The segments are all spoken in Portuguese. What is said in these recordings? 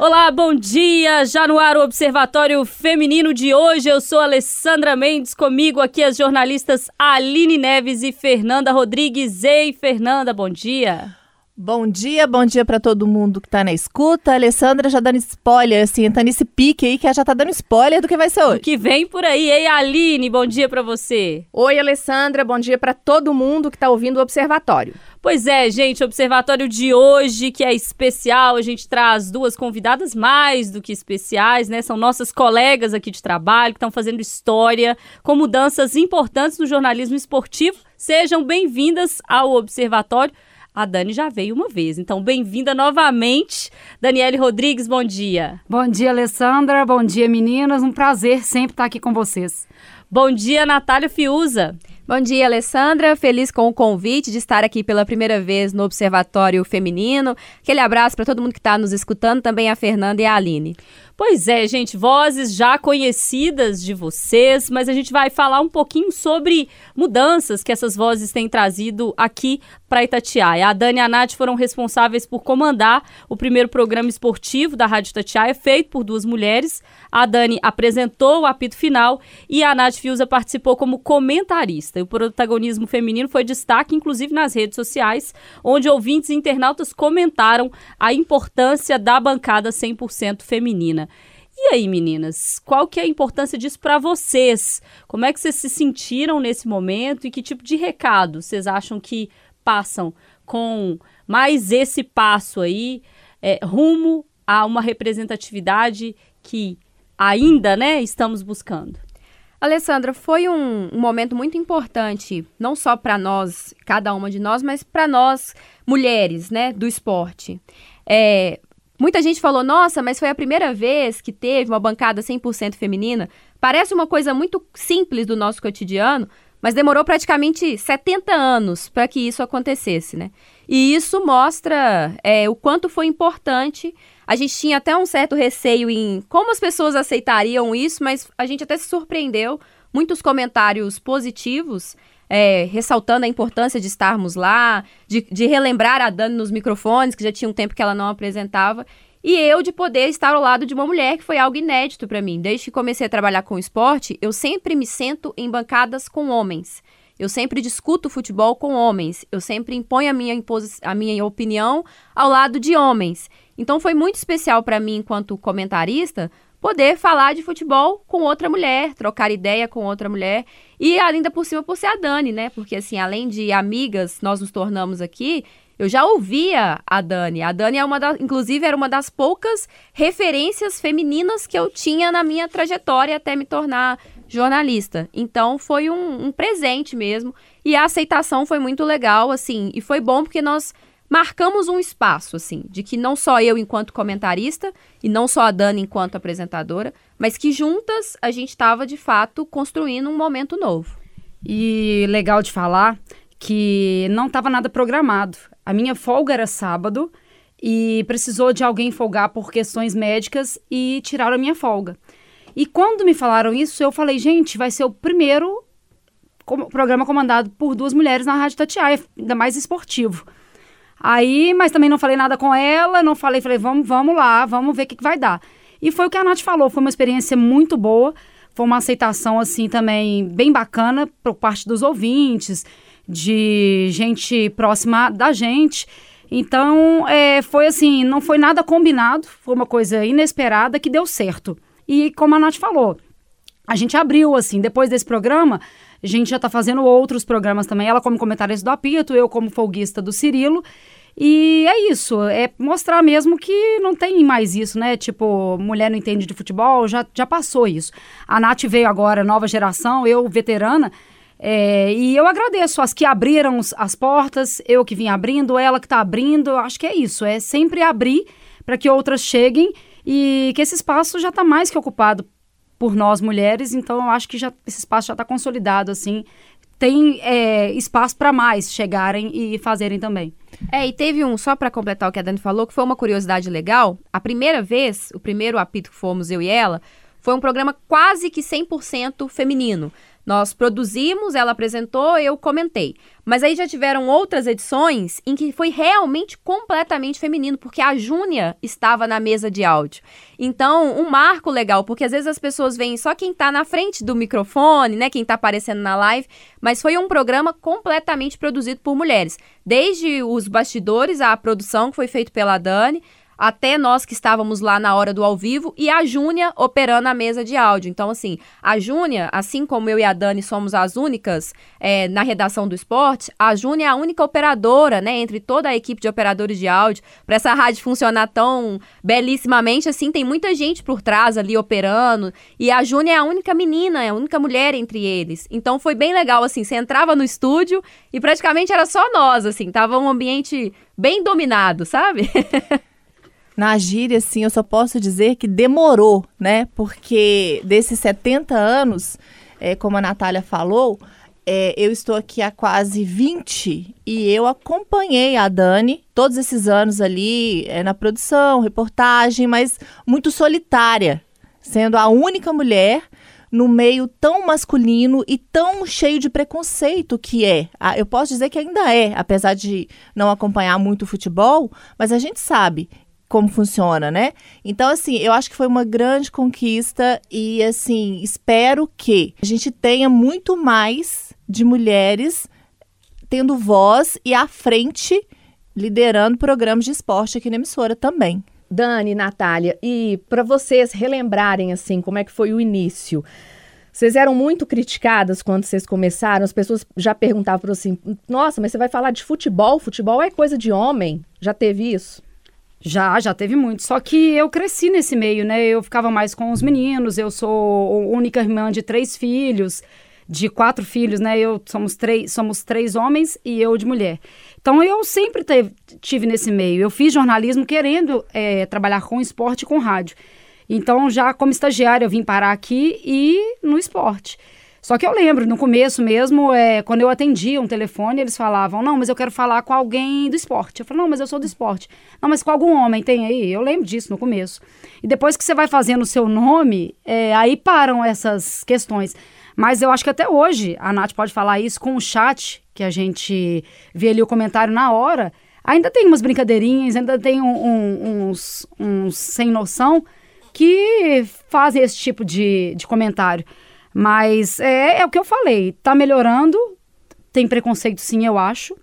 Olá, bom dia! Já no ar o Observatório Feminino de hoje. Eu sou Alessandra Mendes, comigo aqui as jornalistas Aline Neves e Fernanda Rodrigues. Ei, Fernanda, bom dia! Bom dia, bom dia para todo mundo que tá na escuta. A Alessandra já dando spoiler, assim, tá nesse pique aí que ela já tá dando spoiler do que vai ser hoje. Que vem por aí. Ei, Aline, bom dia para você. Oi, Alessandra, bom dia para todo mundo que tá ouvindo o Observatório. Pois é, gente, o observatório de hoje, que é especial, a gente traz duas convidadas mais do que especiais, né? São nossas colegas aqui de trabalho que estão fazendo história com mudanças importantes no jornalismo esportivo. Sejam bem-vindas ao observatório. A Dani já veio uma vez, então bem-vinda novamente. Daniele Rodrigues, bom dia. Bom dia, Alessandra. Bom dia, meninas. Um prazer sempre estar aqui com vocês. Bom dia, Natália Fiuza. Bom dia, Alessandra. Feliz com o convite de estar aqui pela primeira vez no Observatório Feminino. Aquele abraço para todo mundo que está nos escutando, também a Fernanda e a Aline. Pois é, gente, vozes já conhecidas de vocês, mas a gente vai falar um pouquinho sobre mudanças que essas vozes têm trazido aqui para Itatiaia. A Dani e a Nath foram responsáveis por comandar o primeiro programa esportivo da Rádio Itatiaia, feito por duas mulheres. A Dani apresentou o apito final e a Nath Fiuza participou como comentarista. E o protagonismo feminino foi destaque, inclusive nas redes sociais, onde ouvintes e internautas comentaram a importância da bancada 100% feminina. E aí, meninas, qual que é a importância disso para vocês? Como é que vocês se sentiram nesse momento e que tipo de recado vocês acham que passam com mais esse passo aí é, rumo a uma representatividade que ainda, né, estamos buscando? Alessandra, foi um, um momento muito importante, não só para nós, cada uma de nós, mas para nós, mulheres, né, do esporte. É, muita gente falou, nossa, mas foi a primeira vez que teve uma bancada 100% feminina. Parece uma coisa muito simples do nosso cotidiano, mas demorou praticamente 70 anos para que isso acontecesse, né? E isso mostra é, o quanto foi importante a gente tinha até um certo receio em como as pessoas aceitariam isso, mas a gente até se surpreendeu. Muitos comentários positivos, é, ressaltando a importância de estarmos lá, de, de relembrar a Dani nos microfones, que já tinha um tempo que ela não apresentava. E eu de poder estar ao lado de uma mulher, que foi algo inédito para mim. Desde que comecei a trabalhar com esporte, eu sempre me sento em bancadas com homens. Eu sempre discuto futebol com homens. Eu sempre imponho a minha, a minha opinião ao lado de homens. Então foi muito especial para mim, enquanto comentarista, poder falar de futebol com outra mulher, trocar ideia com outra mulher. E ainda por cima por ser a Dani, né? Porque assim, além de amigas, nós nos tornamos aqui. Eu já ouvia a Dani. A Dani é uma das, inclusive, era uma das poucas referências femininas que eu tinha na minha trajetória até me tornar jornalista. Então foi um, um presente mesmo. E a aceitação foi muito legal, assim. E foi bom porque nós marcamos um espaço, assim, de que não só eu enquanto comentarista e não só a Dani enquanto apresentadora, mas que juntas a gente estava de fato construindo um momento novo. E legal de falar que não estava nada programado. A minha folga era sábado e precisou de alguém folgar por questões médicas e tiraram a minha folga. E quando me falaram isso, eu falei, gente, vai ser o primeiro programa comandado por duas mulheres na Rádio Tatiaia, ainda mais esportivo. Aí, mas também não falei nada com ela, não falei, falei, vamos, vamos lá, vamos ver o que, que vai dar. E foi o que a Nath falou, foi uma experiência muito boa, foi uma aceitação, assim, também bem bacana por parte dos ouvintes, de gente próxima da gente. Então, é, foi assim, não foi nada combinado, foi uma coisa inesperada que deu certo. E como a Nath falou, a gente abriu, assim, depois desse programa, a gente já está fazendo outros programas também. Ela como comentarista do Apito, eu como folguista do Cirilo. E é isso, é mostrar mesmo que não tem mais isso, né? Tipo, mulher não entende de futebol, já, já passou isso. A Nath veio agora, nova geração, eu veterana, é, e eu agradeço as que abriram as portas, eu que vim abrindo, ela que está abrindo, acho que é isso, é sempre abrir para que outras cheguem e que esse espaço já está mais que ocupado por nós mulheres, então eu acho que já, esse espaço já está consolidado, assim, tem é, espaço para mais chegarem e fazerem também. É, e teve um, só para completar o que a Dani falou, que foi uma curiosidade legal. A primeira vez, o primeiro apito que fomos eu e ela, foi um programa quase que 100% feminino. Nós produzimos, ela apresentou, eu comentei. Mas aí já tiveram outras edições em que foi realmente completamente feminino, porque a Júnia estava na mesa de áudio. Então, um marco legal, porque às vezes as pessoas veem só quem está na frente do microfone, né, quem está aparecendo na live, mas foi um programa completamente produzido por mulheres. Desde os bastidores, a produção que foi feita pela Dani, até nós que estávamos lá na hora do ao vivo e a Júnia operando a mesa de áudio. Então, assim, a Júnia, assim como eu e a Dani somos as únicas é, na redação do esporte, a Júnia é a única operadora, né, entre toda a equipe de operadores de áudio, para essa rádio funcionar tão belíssimamente, assim, tem muita gente por trás ali operando, e a Júnia é a única menina, é a única mulher entre eles. Então foi bem legal, assim, você entrava no estúdio e praticamente era só nós, assim, tava um ambiente bem dominado, sabe? Na gíria, assim, eu só posso dizer que demorou, né? Porque desses 70 anos, é, como a Natália falou, é, eu estou aqui há quase 20 e eu acompanhei a Dani todos esses anos ali é, na produção, reportagem, mas muito solitária, sendo a única mulher no meio tão masculino e tão cheio de preconceito que é. Eu posso dizer que ainda é, apesar de não acompanhar muito o futebol, mas a gente sabe como funciona, né? Então, assim, eu acho que foi uma grande conquista e, assim, espero que a gente tenha muito mais de mulheres tendo voz e à frente liderando programas de esporte aqui na emissora também. Dani, Natália, e para vocês relembrarem, assim, como é que foi o início. Vocês eram muito criticadas quando vocês começaram, as pessoas já perguntavam assim: nossa, mas você vai falar de futebol? Futebol é coisa de homem. Já teve isso? Já, já teve muito. Só que eu cresci nesse meio, né? Eu ficava mais com os meninos. Eu sou única irmã de três filhos, de quatro filhos, né? Eu somos três, somos três homens e eu de mulher. Então eu sempre teve, tive nesse meio. Eu fiz jornalismo querendo é, trabalhar com esporte e com rádio. Então já como estagiária eu vim parar aqui e no esporte. Só que eu lembro, no começo mesmo, é, quando eu atendia um telefone, eles falavam, não, mas eu quero falar com alguém do esporte. Eu falei, não, mas eu sou do esporte. Não, mas com algum homem tem aí? Eu lembro disso no começo. E depois que você vai fazendo o seu nome, é, aí param essas questões. Mas eu acho que até hoje, a Nath pode falar isso com o chat, que a gente vê ali o comentário na hora, ainda tem umas brincadeirinhas, ainda tem um, um, uns, uns sem noção que fazem esse tipo de, de comentário. Mas é, é o que eu falei, tá melhorando. Tem preconceito sim, eu acho.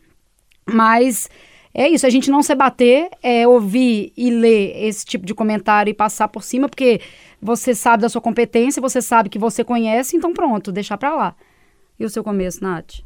Mas é isso, a gente não se bater, é ouvir e ler esse tipo de comentário e passar por cima, porque você sabe da sua competência, você sabe que você conhece, então pronto, deixar pra lá. E o seu começo, Nath?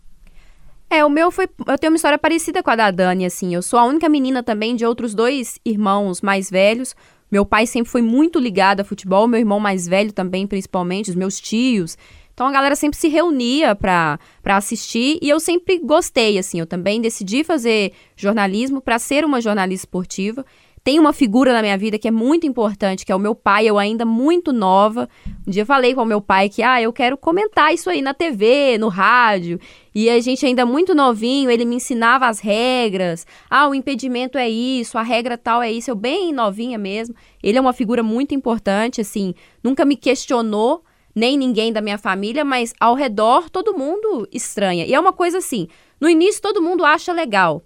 É, o meu foi. Eu tenho uma história parecida com a da Dani, assim. Eu sou a única menina também de outros dois irmãos mais velhos. Meu pai sempre foi muito ligado a futebol, meu irmão mais velho também, principalmente, os meus tios. Então a galera sempre se reunia para assistir e eu sempre gostei, assim. Eu também decidi fazer jornalismo para ser uma jornalista esportiva tem uma figura na minha vida que é muito importante, que é o meu pai, eu ainda muito nova. Um dia falei com o meu pai que, ah, eu quero comentar isso aí na TV, no rádio. E a gente ainda muito novinho, ele me ensinava as regras. Ah, o impedimento é isso, a regra tal é isso. Eu bem novinha mesmo. Ele é uma figura muito importante, assim, nunca me questionou, nem ninguém da minha família, mas ao redor todo mundo estranha. E é uma coisa assim, no início todo mundo acha legal.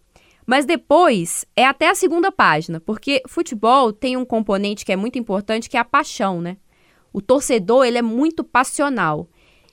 Mas depois é até a segunda página, porque futebol tem um componente que é muito importante, que é a paixão, né? O torcedor, ele é muito passional.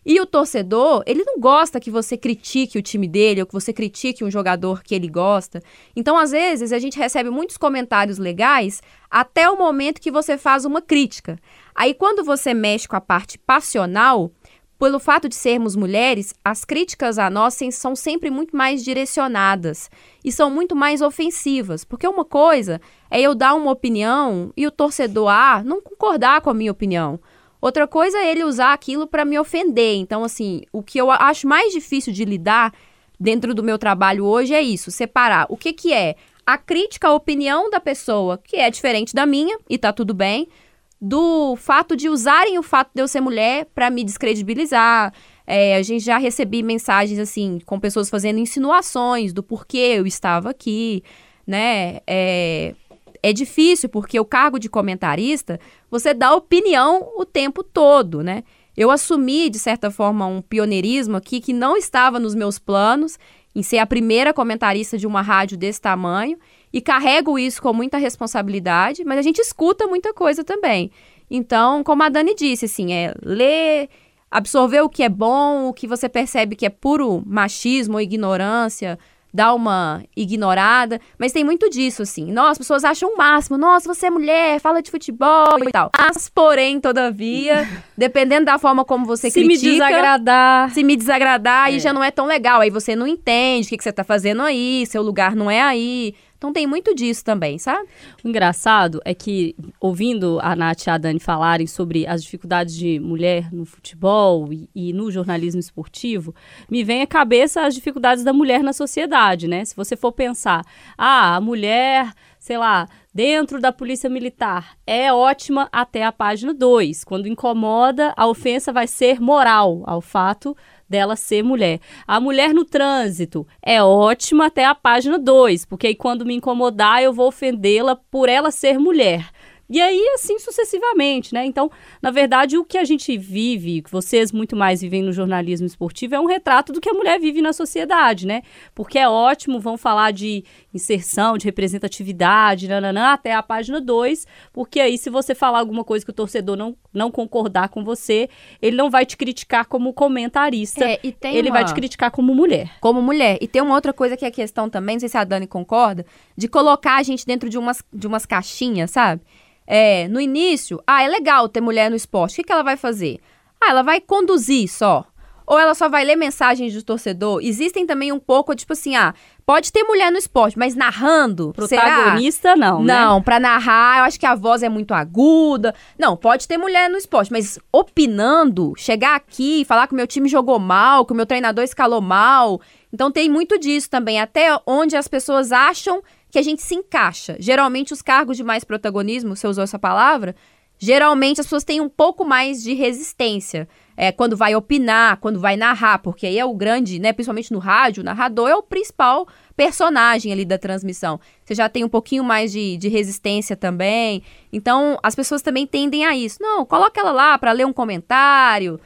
E o torcedor, ele não gosta que você critique o time dele ou que você critique um jogador que ele gosta. Então, às vezes, a gente recebe muitos comentários legais até o momento que você faz uma crítica. Aí, quando você mexe com a parte passional, pelo fato de sermos mulheres, as críticas a nós são sempre muito mais direcionadas e são muito mais ofensivas, porque uma coisa é eu dar uma opinião e o torcedor A não concordar com a minha opinião. Outra coisa é ele usar aquilo para me ofender. Então, assim, o que eu acho mais difícil de lidar dentro do meu trabalho hoje é isso, separar o que, que é a crítica à opinião da pessoa, que é diferente da minha, e tá tudo bem, do fato de usarem o fato de eu ser mulher para me descredibilizar. É, a gente já recebi mensagens assim, com pessoas fazendo insinuações do porquê eu estava aqui, né? É, é difícil porque o cargo de comentarista, você dá opinião o tempo todo, né? eu assumi, de certa forma, um pioneirismo aqui que não estava nos meus planos, em ser a primeira comentarista de uma rádio desse tamanho, e carrego isso com muita responsabilidade, mas a gente escuta muita coisa também. Então, como a Dani disse, assim, é ler, absorver o que é bom, o que você percebe que é puro machismo ou ignorância, dar uma ignorada, mas tem muito disso, assim. Nossa, as pessoas acham o máximo. Nossa, você é mulher, fala de futebol e tal. Mas, porém, todavia, dependendo da forma como você se critica... me desagradar... Se me desagradar, é. aí já não é tão legal. Aí você não entende o que, que você tá fazendo aí, seu lugar não é aí. Então tem muito disso também, sabe? O engraçado é que, ouvindo a Nath e a Dani falarem sobre as dificuldades de mulher no futebol e, e, no jornalismo esportivo, me vem à cabeça as dificuldades da mulher na sociedade, né? Se você for pensar, ah, a mulher, sei lá, dentro da polícia militar é ótima até a página 2. Quando incomoda, a ofensa vai ser moral ao fato dela ser mulher. A mulher no trânsito é ótima até a página 2, porque aí quando me incomodar eu vou ofendê-la por ela ser mulher. E aí, assim sucessivamente, né? Então, na verdade, o que a gente vive, que vocês muito mais vivem no jornalismo esportivo, é um retrato do que a mulher vive na sociedade, né? Porque é ótimo, vão falar de inserção, de representatividade, nananã, até a página 2, porque aí, se você falar alguma coisa que o torcedor não, não concordar com você, ele não vai te criticar como comentarista, é, ele uma... vai te criticar como mulher. Como mulher. E tem uma outra coisa que é a questão também, não sei se a Dani concorda, de colocar a gente dentro de umas, de umas caixinhas, sabe? É, no início, ah, é legal ter mulher no esporte. O que, que ela vai fazer? Ah, ela vai conduzir só. Ou ela só vai ler mensagens do torcedor. Existem também um pouco, tipo assim, ah, pode ter mulher no esporte, mas narrando. Protagonista, será? não. Não, né? pra narrar, eu acho que a voz é muito aguda. Não, pode ter mulher no esporte, mas opinando, chegar aqui e falar que o meu time jogou mal, que o meu treinador escalou mal. Então tem muito disso também. Até onde as pessoas acham que a gente se encaixa. Geralmente, os cargos de mais protagonismo, você usou essa palavra, geralmente as pessoas têm um pouco mais de resistência. É, quando vai opinar, quando vai narrar, porque aí é o grande, né? Principalmente no rádio, o narrador é o principal personagem ali da transmissão. Você já tem um pouquinho mais de, de resistência também. Então, as pessoas também tendem a isso. Não, coloca ela lá para ler um comentário,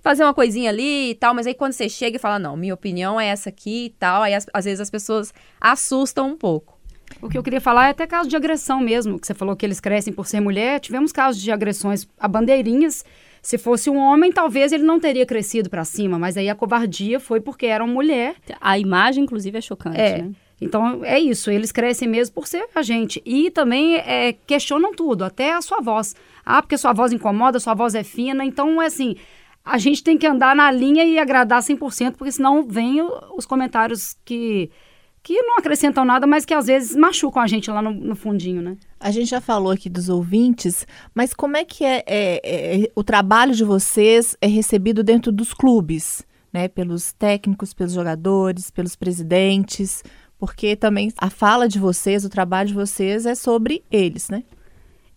fazer uma coisinha ali e tal, mas aí quando você chega e fala, não, minha opinião é essa aqui e tal, aí às vezes as pessoas assustam um pouco. O que eu queria falar é até caso de agressão mesmo, que você falou que eles crescem por ser mulher. Tivemos casos de agressões a bandeirinhas. Se fosse um homem, talvez ele não teria crescido para cima, mas aí a covardia foi porque era uma mulher. A imagem, inclusive, é chocante, é. né? Então é isso, eles crescem mesmo por ser a gente. E também é, questionam tudo, até a sua voz. Ah, porque sua voz incomoda, sua voz é fina. Então, é assim, a gente tem que andar na linha e agradar 100%, porque senão vem os comentários que, que não acrescentam nada, mas que às vezes machucam a gente lá no, no fundinho, né? A gente já falou aqui dos ouvintes, mas como é que é, é, é o trabalho de vocês é recebido dentro dos clubes, né? Pelos técnicos, pelos jogadores, pelos presidentes, porque também a fala de vocês, o trabalho de vocês é sobre eles, né?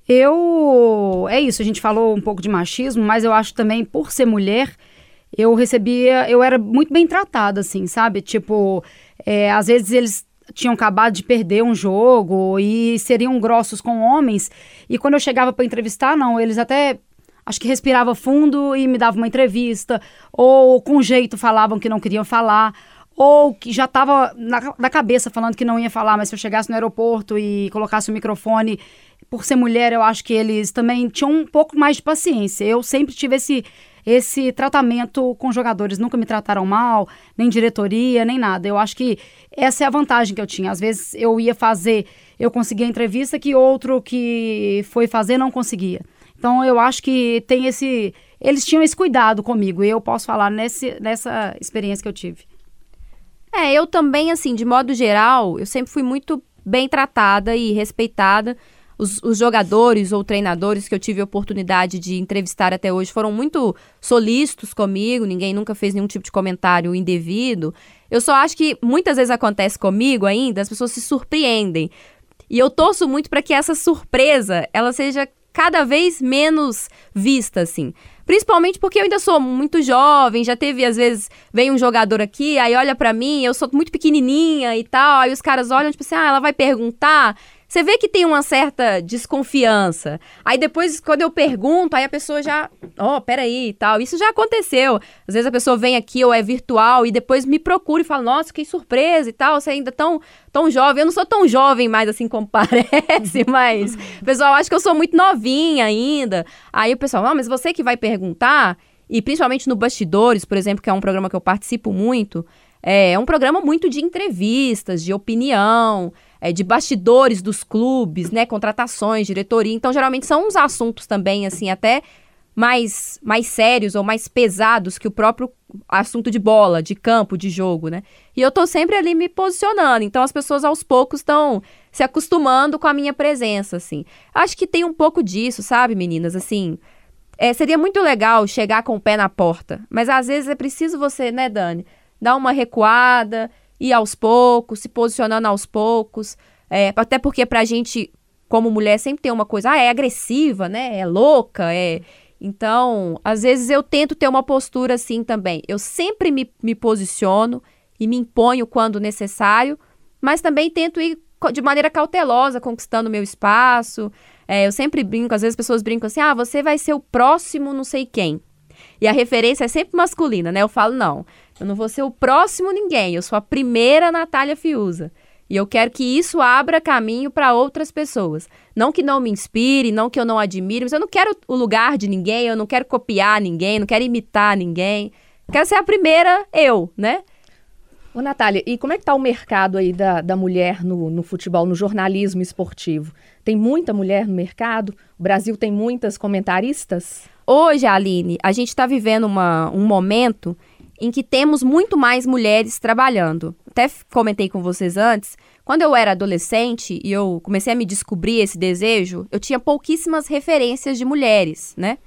Eu. É isso, a gente falou um pouco de machismo, mas eu acho também, por ser mulher, eu recebia. Eu era muito bem tratada, assim, sabe? Tipo, é, às vezes eles tinham acabado de perder um jogo e seriam grossos com homens. E quando eu chegava para entrevistar, não, eles até acho que respirava fundo e me davam uma entrevista, ou com jeito falavam que não queriam falar, ou que já estava na, na, cabeça falando que não ia falar, mas se eu chegasse no aeroporto e colocasse o microfone, por ser mulher, eu acho que eles também tinham um pouco mais de paciência. Eu sempre tive esse, esse tratamento com jogadores, nunca me trataram mal, nem diretoria, nem nada. Eu acho que essa é a vantagem que eu tinha. Às vezes eu ia fazer, eu conseguia entrevista que outro que foi fazer não conseguia. Então eu acho que tem esse. Eles tinham esse cuidado comigo, e eu posso falar nesse, nessa experiência que eu tive. É, eu também, assim, de modo geral, eu sempre fui muito bem tratada e respeitada os, os, jogadores ou treinadores que eu tive a oportunidade de entrevistar até hoje foram muito solícitos comigo, ninguém nunca fez nenhum tipo de comentário indevido. Eu só acho que muitas vezes acontece comigo ainda, as pessoas se surpreendem. E eu torço muito para que essa surpresa ela seja cada vez menos vista, assim. Principalmente porque eu ainda sou muito jovem, já teve, às vezes, vem um jogador aqui, aí olha para mim, eu sou muito pequenininha e tal, aí os caras olham, tipo assim, ah, ela vai perguntar você vê que tem uma certa desconfiança. Aí depois, quando eu pergunto, aí a pessoa já, ó, oh, peraí e tal. Isso já aconteceu. Às vezes a pessoa vem aqui ou é virtual e depois me procura e fala, nossa, que surpresa e tal, você ainda tão, tão jovem. Eu não sou tão jovem mais assim como parece, mas pessoal acha que eu sou muito novinha ainda. Aí o pessoal, ah, mas você que vai perguntar, e principalmente no Bastidores, por exemplo, que é um programa que eu participo muito, é um programa muito de entrevistas, de opinião, é, de bastidores dos clubes, né? Contratações, diretoria. Então, geralmente são uns assuntos também, assim, até mais, mais sérios ou mais pesados que o próprio assunto de bola, de campo, de jogo, né? E eu tô sempre ali me posicionando. Então, as pessoas aos poucos estão se acostumando com a minha presença, assim. Acho que tem um pouco disso, sabe, meninas? Assim, é, seria muito legal chegar com o pé na porta, mas às vezes é preciso você, né, Dani, dar uma recuada ir aos poucos, se posicionando aos poucos. É, até porque pra gente, como mulher, sempre tem uma coisa, ah, é agressiva, né? É louca, é. Então, às vezes eu tento ter uma postura assim também. Eu sempre me, me posiciono e me imponho quando necessário, mas também tento ir de maneira cautelosa, conquistando meu espaço. É, eu sempre brinco, às vezes as pessoas brincam assim: ah, você vai ser o próximo não sei quem. E a referência é sempre masculina, né? Eu falo, não, eu não vou ser o próximo ninguém, eu sou a primeira Natália Fiuza. E eu quero que isso abra caminho para outras pessoas. Não que não me inspire, não que eu não admire, mas eu não quero o lugar de ninguém, eu não quero copiar ninguém, não quero imitar ninguém. Quero ser a primeira eu, né? Ô, Natália, e como é que tá o mercado aí da, da mulher no, no futebol, no jornalismo esportivo? Tem muita mulher no mercado? O Brasil tem muitas comentaristas? Hoje, Aline, a gente está vivendo uma, um momento em que temos muito mais mulheres trabalhando. Até comentei com vocês antes, quando eu era adolescente e eu comecei a me descobrir esse desejo, eu tinha pouquíssimas referências de mulheres, né?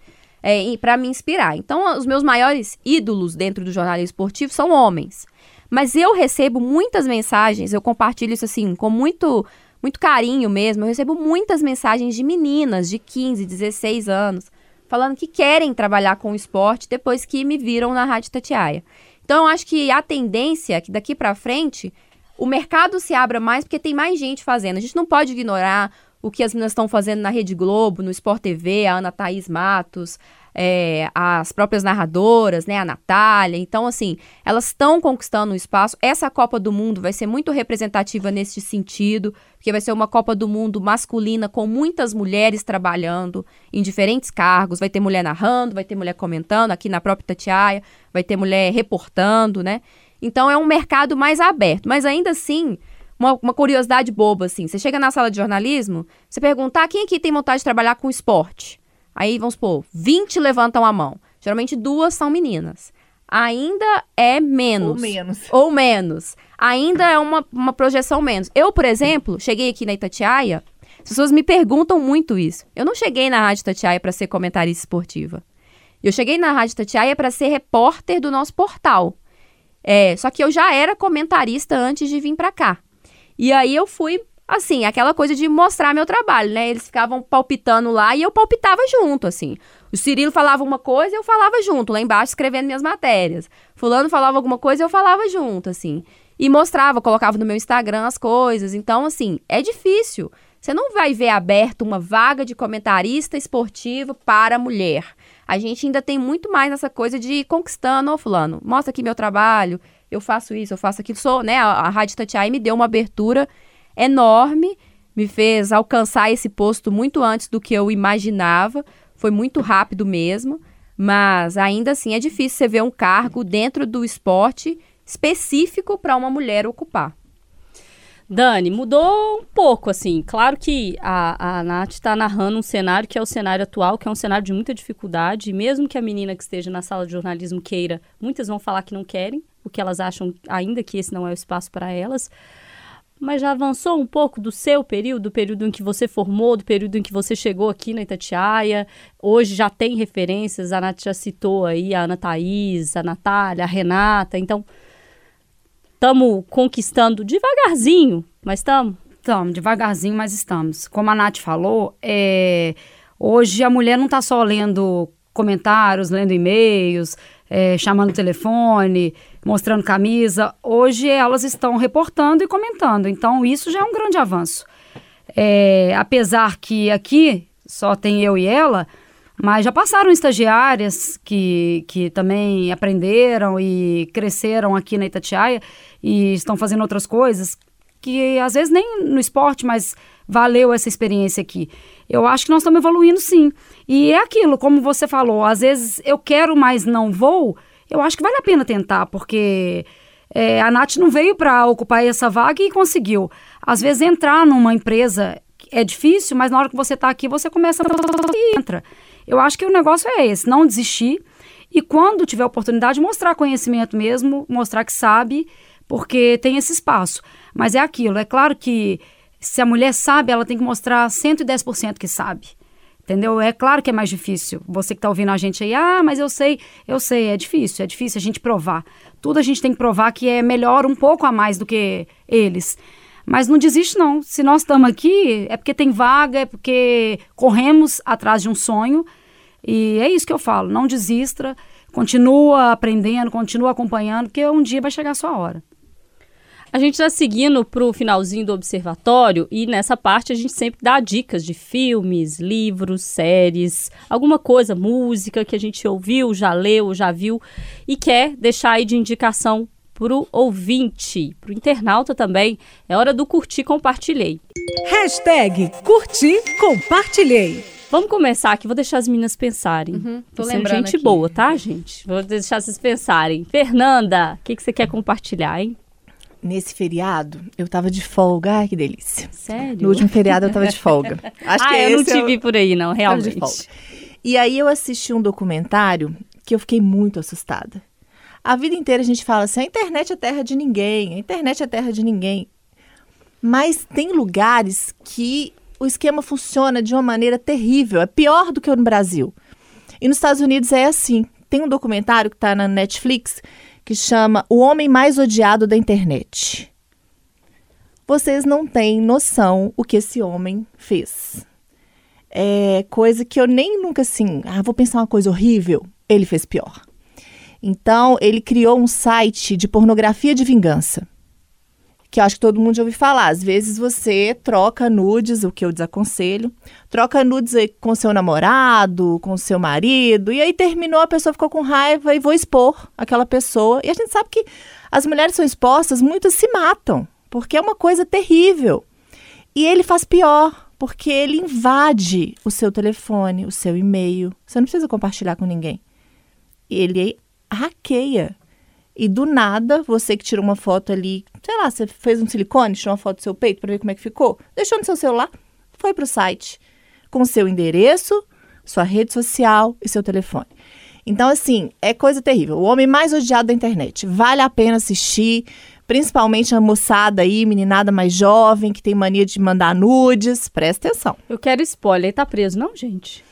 É, para me inspirar. Então, os meus maiores ídolos dentro do jornalismo esportivo são homens. Mas eu recebo muitas mensagens, eu compartilho isso assim com muito muito carinho mesmo. Eu recebo muitas mensagens de meninas de 15, 16 anos falando que querem trabalhar com o esporte depois que me viram na Rádio Tatiaia. Então, eu acho que a tendência é que daqui para frente o mercado se abra mais porque tem mais gente fazendo. A gente não pode ignorar o que as meninas estão fazendo na Rede Globo, no Sport TV, a Ana Thaís Matos, é, as próprias narradoras, né, a Natália. Então, assim, elas estão conquistando um espaço. Essa Copa do Mundo vai ser muito representativa nesse sentido, porque vai ser uma Copa do Mundo masculina com muitas mulheres trabalhando em diferentes cargos. Vai ter mulher narrando, vai ter mulher comentando, aqui na própria Tatiaia, vai ter mulher reportando, né? Então é um mercado mais aberto, mas ainda assim, uma, uma, curiosidade boba, assim. Você chega na sala de jornalismo, você perguntar ah, quem aqui tem vontade de trabalhar com esporte. Aí, vamos supor, 20 levantam a mão. Geralmente duas são meninas. Ainda é menos. Ou menos. Ou menos. Ainda é uma, uma projeção menos. Eu, por exemplo, cheguei aqui na Itatiaia, as pessoas me perguntam muito isso. Eu não cheguei na Rádio Itatiaia para ser comentarista esportiva. Eu cheguei na Rádio Itatiaia para ser repórter do nosso portal. É, só que eu já era comentarista antes de vir para cá. E aí eu fui assim, aquela coisa de mostrar meu trabalho, né? Eles ficavam palpitando lá e eu palpitava junto, assim. O Cirilo falava uma coisa, eu falava junto, lá embaixo, escrevendo minhas matérias. Fulano falava alguma coisa, eu falava junto, assim. E mostrava, colocava no meu Instagram as coisas. Então, assim, é difícil. Você não vai ver aberto uma vaga de comentarista esportivo para mulher. A gente ainda tem muito mais essa coisa de conquistando, ô fulano, mostra aqui meu trabalho, eu faço isso, eu faço aquilo. Sou, né, a, a Rádio Tatiai me deu uma abertura enorme, me fez alcançar esse posto muito antes do que eu imaginava. Foi muito rápido mesmo, mas ainda assim é difícil você ver um cargo dentro do esporte específico para uma mulher ocupar. Dani, mudou um pouco, assim. Claro que a, a Nath está narrando um cenário que é o cenário atual, que é um cenário de muita dificuldade. Mesmo que a menina que esteja na sala de jornalismo queira, muitas vão falar que não querem, porque elas acham ainda que esse não é o espaço para elas mas já avançou um pouco do seu período, do período em que você formou, do período em que você chegou aqui na Itatiaia. Hoje já tem referências, a Nath já citou aí a Ana Thaís, a Natália, a Renata. Então, estamos conquistando devagarzinho, mas estamos. Estamos, devagarzinho, mas estamos. Como a Nath falou, é... hoje a mulher não está só lendo comentários, lendo e-mails, é, chamando telefone, mostrando camisa. Hoje elas estão reportando e comentando, então isso já é um grande avanço. É, apesar que aqui só tem eu e ela, mas já passaram estagiárias que, que também aprenderam e cresceram aqui na Itatiaia e estão fazendo outras coisas que às vezes nem no esporte, mas valeu essa experiência aqui. Eu acho que nós estamos evoluindo sim. E é aquilo, como você falou, às vezes eu quero, mas não vou. Eu acho que vale a pena tentar, porque é, a Nath não veio para ocupar essa vaga e conseguiu. Às vezes entrar numa empresa é difícil, mas na hora que você está aqui, você começa a entra. Eu acho que o negócio é esse, não desistir e quando tiver oportunidade mostrar conhecimento mesmo, mostrar que sabe, porque tem esse espaço. Mas é aquilo, é claro que se a mulher sabe, ela tem que mostrar 110% que sabe. Entendeu? É claro que é mais difícil. Você que está ouvindo a gente aí, ah, mas eu sei, eu sei, é difícil, é difícil a gente provar. Tudo a gente tem que provar que é melhor um pouco a mais do que eles. Mas não desiste, não. Se nós estamos aqui, é porque tem vaga, é porque corremos atrás de um sonho. E é isso que eu falo. Não desista, continua aprendendo, continua acompanhando, porque um dia vai chegar a sua hora. A gente está seguindo para o finalzinho do observatório e nessa parte a gente sempre dá dicas de filmes, livros, séries, alguma coisa, música que a gente ouviu, já leu, já viu e quer deixar aí de indicação para o ouvinte, para o internauta também. É hora do curtir, compartilhei. Hashtag curti, compartilhei. Vamos começar aqui, vou deixar as meninas pensarem. Uhum, tô Vocês lembrando gente aqui. boa, tá, gente? Vou deixar vocês pensarem. Fernanda, o que, que você quer compartilhar, hein? Nesse feriado, eu tava de folga. Ai, que delícia. Sério? No último feriado, eu tava de folga. Acho ah, que eu não esse te é o- vi por aí, não, Tava realmente. de folga. E aí eu assisti um documentário que eu fiquei muito assustada. A vida inteira a gente fala assim: a internet é terra de ninguém, a internet é terra de ninguém. Mas tem lugares que o esquema funciona de uma maneira terrível, é pior do que no Brasil. E nos Estados Unidos é assim. Tem um documentário que está na Netflix que chama O Homem Mais Odiado da Internet. Vocês não têm noção o que esse homem fez é coisa que eu nem nunca assim, ah, vou pensar uma coisa horrível. Ele fez pior. Então, ele criou um site de pornografia de vingança. Que eu acho que todo mundo já ouviu falar. Às vezes você troca nudes, o que eu desaconselho, troca nudes com seu namorado, com seu marido, e aí terminou, a pessoa ficou com raiva e vou expor aquela pessoa. E a gente sabe que as mulheres são expostas, muitas se matam, porque é uma coisa terrível. E ele faz pior, porque ele invade o seu telefone, o seu e-mail. Você não precisa compartilhar com ninguém. Ele hackeia. E do nada, você que tirou uma foto ali, sei lá, você fez um silicone, tirou uma foto do seu peito para ver como é que ficou, deixou no seu celular, foi pro site com seu endereço, sua rede social e seu telefone. Então, assim, é coisa terrível. O homem mais odiado da internet. Vale a pena assistir, principalmente a moçada aí, meninada mais jovem, que tem mania de mandar nudes. Presta atenção. Eu quero spoiler. Ele tá preso, não, gente?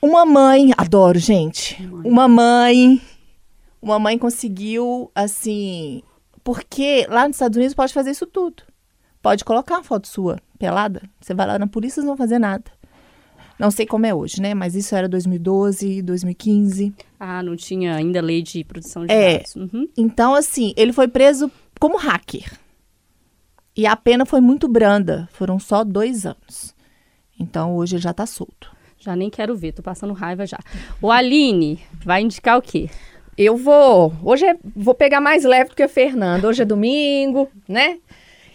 Uma mãe, adoro, gente. Uma mãe, uma mãe conseguiu, assim, porque lá nos Estados Unidos pode fazer isso tudo. Pode colocar uma foto sua pelada, você vai lá na polícia, não vão fazer nada. Não sei como é hoje, né? Mas isso era 2012, 2015. Ah, não tinha ainda lei de produção de É. dados. Uhum. Então, assim, ele foi preso como hacker. E a pena foi muito branda. Foram só dois anos. Então, hoje ele já tá solto. Já nem quero ver, tô passando raiva já. O Aline vai indicar o quê? Eu vou. Hoje é, vou pegar mais leve do que a Fernanda. Hoje é domingo, né?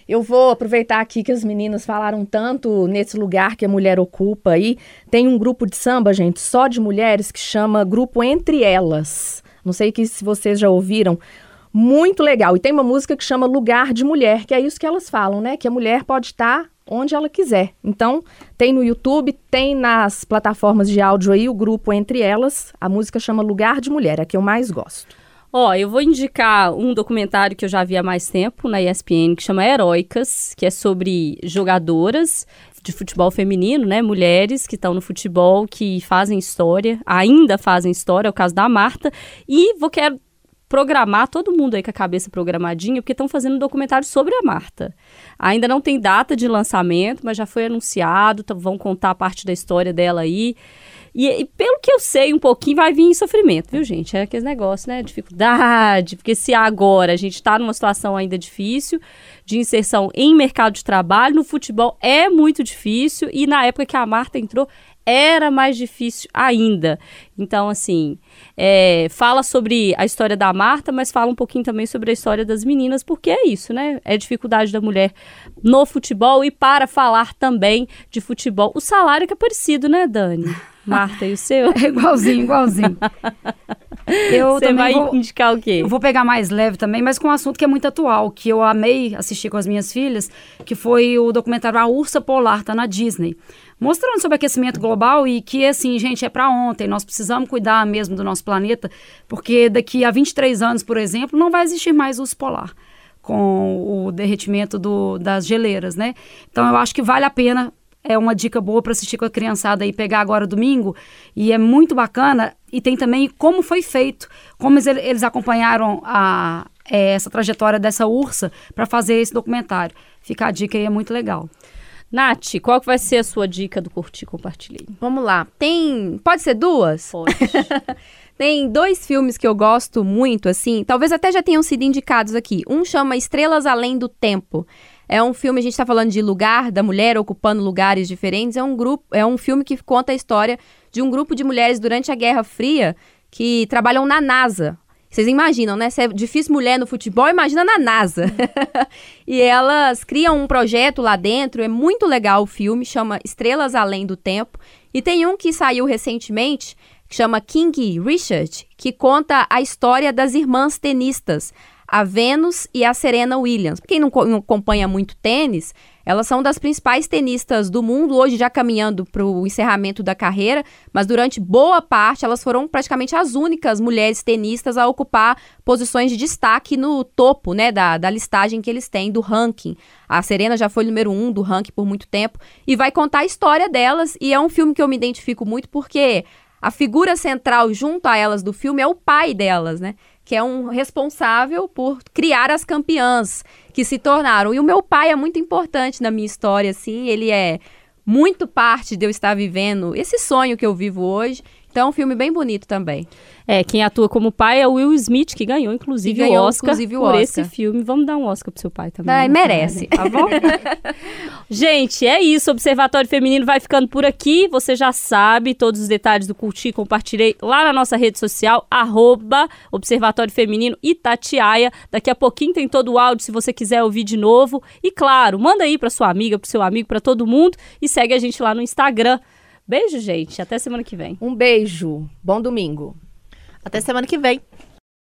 Eu vou aproveitar aqui que as meninas falaram tanto nesse lugar que a mulher ocupa aí. Tem um grupo de samba, gente, só de mulheres que chama Grupo Entre Elas. Não sei que se vocês já ouviram. Muito legal. E tem uma música que chama Lugar de Mulher, que é isso que elas falam, né? Que a mulher pode estar onde ela quiser. Então, tem no YouTube, tem nas plataformas de áudio aí o grupo Entre Elas. A música chama Lugar de Mulher, é a que eu mais gosto. Ó, eu vou indicar um documentário que eu já vi há mais tempo na ESPN, que chama Heróicas, que é sobre jogadoras de futebol feminino, né? Mulheres que estão no futebol, que fazem história, ainda fazem história, é o caso da Marta. E vou quero programar todo mundo aí com a cabeça programadinha, porque estão fazendo um documentário sobre a Marta. Ainda não tem data de lançamento, mas já foi anunciado, vão contar parte da história dela aí. E, e pelo que eu sei um pouquinho vai vir em sofrimento, viu, gente? É aquele negócio, né? Dificuldade, porque se agora a gente está numa situação ainda difícil de inserção em mercado de trabalho, no futebol é muito difícil e na época que a Marta entrou era mais difícil ainda. Então, assim, é, fala sobre a história da Marta, mas fala um pouquinho também sobre a história das meninas, porque é isso, né? É dificuldade da mulher no futebol e para falar também de futebol. O salário que é parecido, né, Dani? Marta, e o seu? É igualzinho, igualzinho. Eu Você vai vou, indicar o quê? Eu vou pegar mais leve também, mas com um assunto que é muito atual, que eu amei assistir com as minhas filhas, que foi o documentário A Ursa Polar, tá na Disney. Mostrando sobre aquecimento global e que, assim, gente, é para ontem. Nós precisamos cuidar mesmo do nosso planeta, porque daqui a 23 anos, por exemplo, não vai existir mais urso polar com o derretimento do, das geleiras, né? Então, eu acho que vale a pena é uma dica boa para assistir com a criançada e pegar agora domingo. E é muito bacana. E tem também como foi feito, como eles acompanharam a, é, essa trajetória dessa ursa para fazer esse documentário. Fica a dica aí, é muito legal. Nath, qual que vai ser a sua dica do Curtir Compartilhei? Vamos lá. Tem. Pode ser duas? Pode. Tem dois filmes que eu gosto muito, assim, talvez até já tenham sido indicados aqui. Um chama Estrelas Além do Tempo. É um filme, a gente está falando de lugar, da mulher ocupando lugares diferentes. É um grupo, é um filme que conta a história de um grupo de mulheres durante a Guerra Fria que trabalham na NASA. Vocês imaginam, né? Se é difícil mulher no futebol, imagina na NASA. e elas criam um projeto lá dentro, é muito legal o filme, chama Estrelas Além do Tempo. E tem um que saiu recentemente, que chama King Richard, que conta a história das irmãs tenistas a Venus e a Serena Williams. Quem não, não acompanha muito tênis, elas são das principais tenistas do mundo, hoje já caminhando para o encerramento da carreira, mas durante boa parte elas foram praticamente as únicas mulheres tenistas a ocupar posições de destaque no topo né, da, da listagem que eles têm, do ranking. A Serena já foi número um do ranking por muito tempo e vai contar a história delas, e é um filme que eu me identifico muito porque a figura central junto a elas do filme é o pai delas, né? Que é um responsável por criar as campeãs que se tornaram. E o meu pai é muito importante na minha história, assim, ele é muito parte de eu estar vivendo esse sonho que eu vivo hoje. Então, é um filme bem bonito também. É, quem atua como pai é o Will Smith, que ganhou, inclusive, que ganhou, o Oscar inclusive, o por Oscar. esse filme. Vamos dar um Oscar pro seu pai também. É, merece, tá bom? Gente, é isso. O Observatório Feminino vai ficando por aqui. Você já sabe todos os detalhes do Curti. Compartilhei lá na nossa rede social, arroba Observatório Feminino Itatiaia. Daqui a pouquinho tem todo o áudio, se você quiser ouvir de novo. E claro, manda aí pra sua amiga, pro seu amigo, para todo mundo. E segue a gente lá no Instagram. Beijo, gente. Até semana que vem. Um beijo. Bom domingo. Até semana que vem.